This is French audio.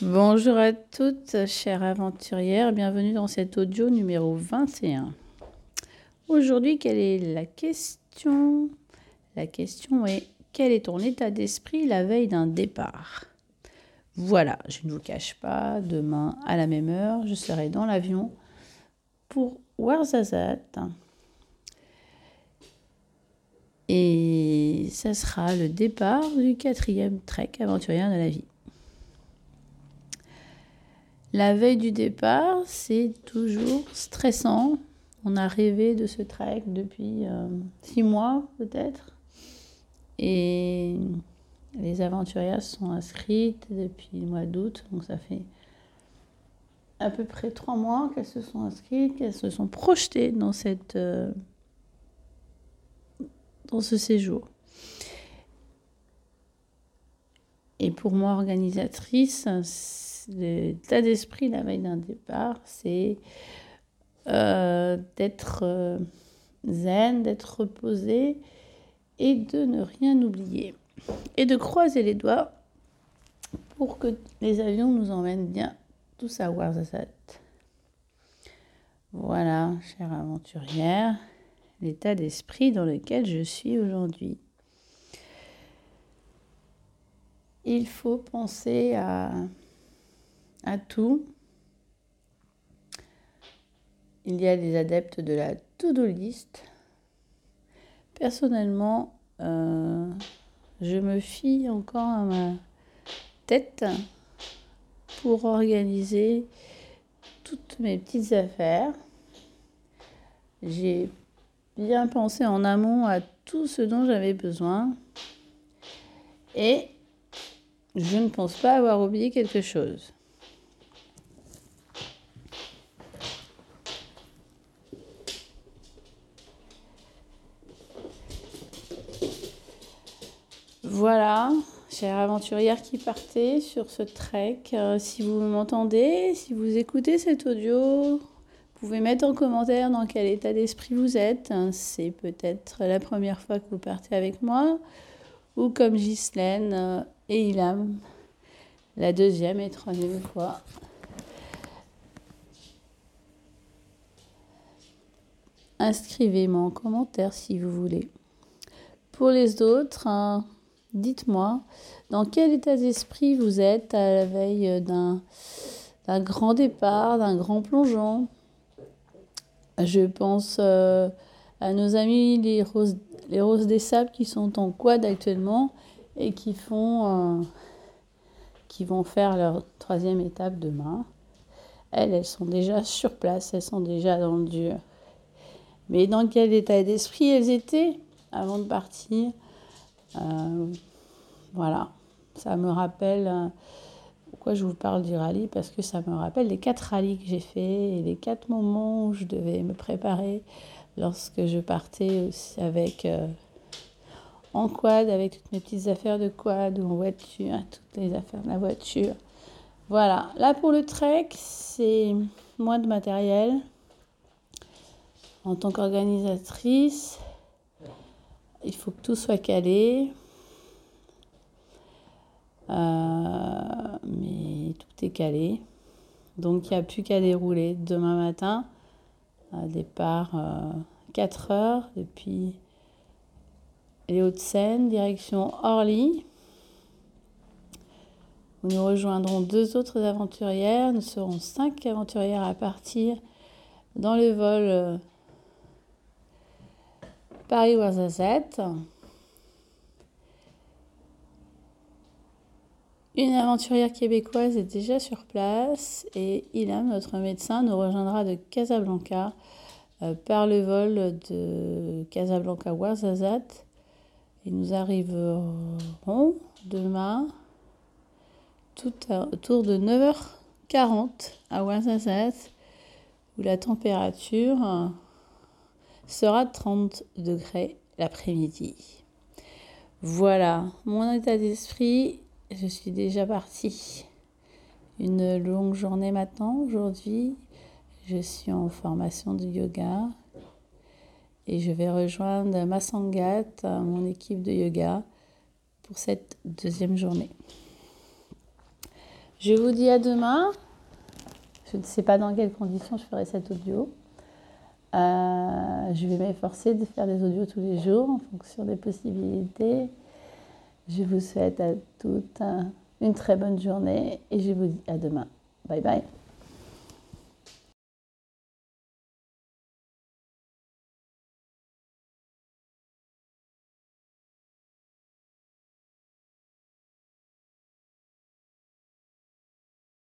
Bonjour à toutes, chères aventurières, bienvenue dans cet audio numéro 21. Aujourd'hui, quelle est la question? La question est quel est ton état d'esprit la veille d'un départ? Voilà, je ne vous cache pas, demain à la même heure, je serai dans l'avion pour Ouarzazate. Et ça sera le départ du quatrième trek aventurière de la vie. La veille du départ, c'est toujours stressant. On a rêvé de ce trek depuis euh, six mois peut-être. Et les aventurières sont inscrites depuis le mois d'août. Donc ça fait à peu près trois mois qu'elles se sont inscrites, qu'elles se sont projetées dans, cette, euh, dans ce séjour. Et pour moi, organisatrice, l'état d'esprit la veille d'un départ, c'est euh, d'être euh, zen, d'être reposé et de ne rien oublier. Et de croiser les doigts pour que les avions nous emmènent bien tous à Ouarzazate. Voilà, chère aventurière, l'état d'esprit dans lequel je suis aujourd'hui. Il faut penser à tout. Il y a des adeptes de la to-do list. Personnellement, euh, je me fie encore à ma tête pour organiser toutes mes petites affaires. J'ai bien pensé en amont à tout ce dont j'avais besoin et je ne pense pas avoir oublié quelque chose. Voilà, chère aventurière qui partez sur ce trek, euh, si vous m'entendez, si vous écoutez cet audio, vous pouvez mettre en commentaire dans quel état d'esprit vous êtes. C'est peut-être la première fois que vous partez avec moi, ou comme Ghislaine euh, et Ilham, la deuxième et troisième fois. Inscrivez-moi en commentaire si vous voulez. Pour les autres, hein, Dites-moi, dans quel état d'esprit vous êtes à la veille d'un, grand départ, d'un grand plongeon? Je pense euh, à nos amis les roses, les roses des sables qui sont en quad actuellement et qui font, euh, qui vont faire leur troisième étape demain. Elles, elles sont déjà sur place, elles sont déjà dans le dur. Mais dans quel état d'esprit elles étaient avant de partir? Voilà, ça me rappelle. Euh, pourquoi je vous parle du rallye? Parce que ça me rappelle les quatre rallyes que j'ai fait et les quatre moments où je devais me préparer lorsque je partais avec. Euh, en quad, avec toutes mes petites affaires de quad ou en voiture, toutes les affaires de la voiture. Voilà, là pour le trek, c'est moins de matériel. En tant qu'organisatrice, il faut que tout soit calé. Euh, mais tout est calé. Donc il n'y a plus qu'à dérouler demain matin. départ 4 euh, heures depuis les Hauts-de-Seine, direction Orly. nous rejoindrons deux autres aventurières. Nous serons cinq aventurières à partir dans le vol euh, Paris-Ouarzazate. Une aventurière québécoise est déjà sur place et Ilham, notre médecin, nous rejoindra de Casablanca euh, par le vol de Casablanca-Ouarzazate. Et nous arriverons demain tout autour de 9h40 à Ouarzazate où la température sera de 30 degrés l'après-midi. Voilà, mon état d'esprit je suis déjà partie. Une longue journée maintenant. Aujourd'hui, je suis en formation de yoga et je vais rejoindre ma Sangat, mon équipe de yoga, pour cette deuxième journée. Je vous dis à demain. Je ne sais pas dans quelles conditions je ferai cet audio. Euh, je vais m'efforcer de faire des audios tous les jours en fonction des possibilités. Je vous souhaite à toutes une très bonne journée et je vous dis à demain. Bye bye.